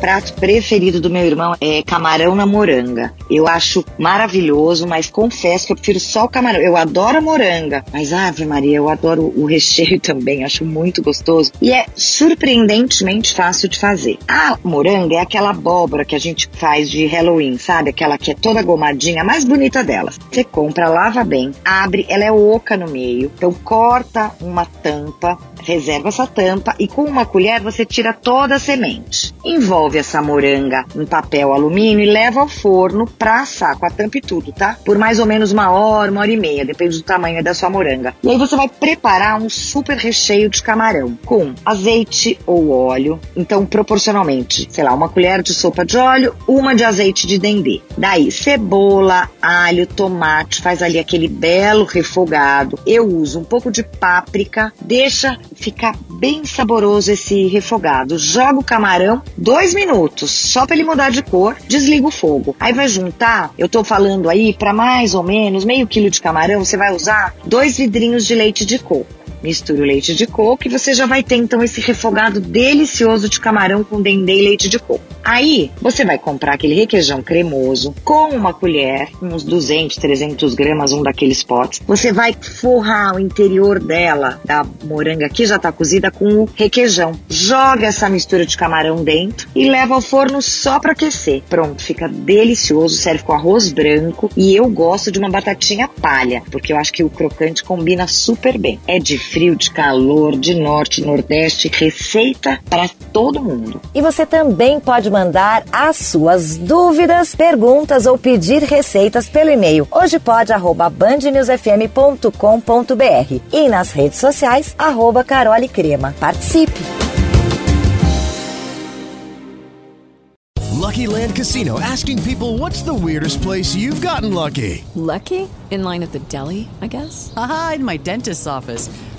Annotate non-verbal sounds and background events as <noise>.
Prato preferido do meu irmão é camarão na moranga. Eu acho maravilhoso, mas confesso que eu prefiro só o camarão. Eu adoro a moranga, mas Ave Maria, eu adoro o recheio <laughs> também, acho muito gostoso e é surpreendentemente fácil de fazer. A moranga é aquela abóbora que a gente faz de Halloween, sabe? Aquela que é toda gomadinha, a mais bonita delas. Você compra, lava bem, abre, ela é oca no meio, então corta uma tampa, reserva essa tampa e com uma colher você tira toda a semente. Envolve essa moranga em papel alumínio e leva ao forno pra assar com a tampa e tudo, tá? Por mais ou menos uma hora, uma hora e meia, depende do tamanho da sua moranga. E aí você vai preparar um super recheio de camarão com azeite ou óleo, então proporcionalmente, sei lá, uma colher de sopa de óleo, uma de azeite de dendê. Daí cebola, alho, tomate, faz ali aquele belo refogado. Eu uso um pouco de páprica, deixa ficar bem saboroso esse refogado. Joga o camarão, dois minutos, só para ele mudar de cor, desliga o fogo. Aí vai juntar, eu tô falando aí, para mais ou menos meio quilo de camarão, você vai usar dois vidrinhos de leite de coco. Misture o leite de coco e você já vai ter então esse refogado delicioso de camarão com dendê e leite de coco. Aí você vai comprar aquele requeijão cremoso com uma colher, uns 200, 300 gramas, um daqueles potes. Você vai forrar o interior dela, da moranga que já tá cozida, com o requeijão. Joga essa mistura de camarão dentro e leva ao forno só para aquecer. Pronto, fica delicioso, serve com arroz branco e eu gosto de uma batatinha palha, porque eu acho que o crocante combina super bem. É difícil frio, de calor, de norte, nordeste, receita para todo mundo. E você também pode mandar as suas dúvidas, perguntas ou pedir receitas pelo e-mail hojepod@bandnewsfm.com.br e nas redes sociais arroba Carole Crema. Participe! Lucky Land Casino asking people what's the weirdest place you've gotten lucky? Lucky? In line at the deli, I guess? Aha, in my dentist's office.